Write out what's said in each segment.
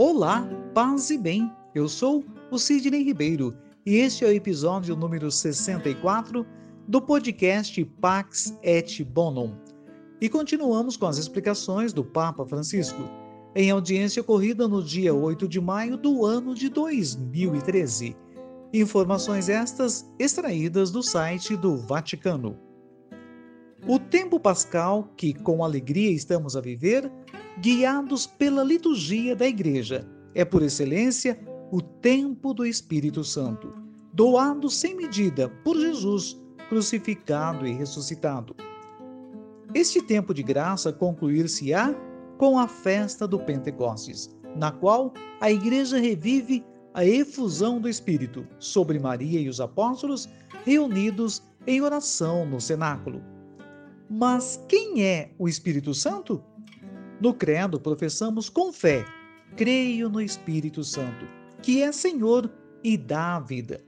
Olá, paz e bem. Eu sou o Sidney Ribeiro e este é o episódio número 64 do podcast Pax et Bonum. E continuamos com as explicações do Papa Francisco em audiência ocorrida no dia 8 de maio do ano de 2013. Informações estas extraídas do site do Vaticano. O tempo pascal que com alegria estamos a viver guiados pela liturgia da Igreja. É, por excelência, o tempo do Espírito Santo, doado sem medida por Jesus, crucificado e ressuscitado. Este tempo de graça concluir-se-á com a festa do Pentecostes, na qual a Igreja revive a efusão do Espírito sobre Maria e os apóstolos reunidos em oração no cenáculo. Mas quem é o Espírito Santo? No Credo, professamos com fé: creio no Espírito Santo, que é Senhor e dá a vida.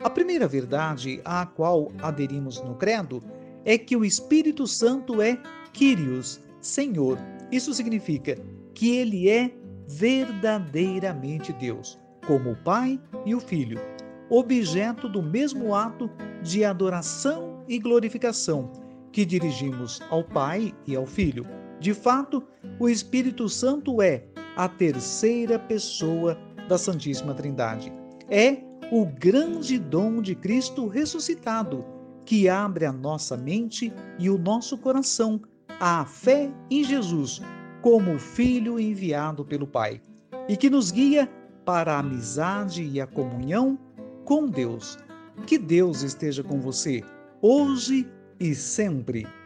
A primeira verdade à qual aderimos no Credo é que o Espírito Santo é Kyrios, Senhor. Isso significa que ele é verdadeiramente Deus, como o Pai e o Filho, objeto do mesmo ato de adoração e glorificação que dirigimos ao Pai e ao Filho. De fato, o Espírito Santo é a terceira pessoa da Santíssima Trindade. É o grande dom de Cristo ressuscitado, que abre a nossa mente e o nosso coração à fé em Jesus como Filho enviado pelo Pai e que nos guia para a amizade e a comunhão com Deus. Que Deus esteja com você, hoje e sempre.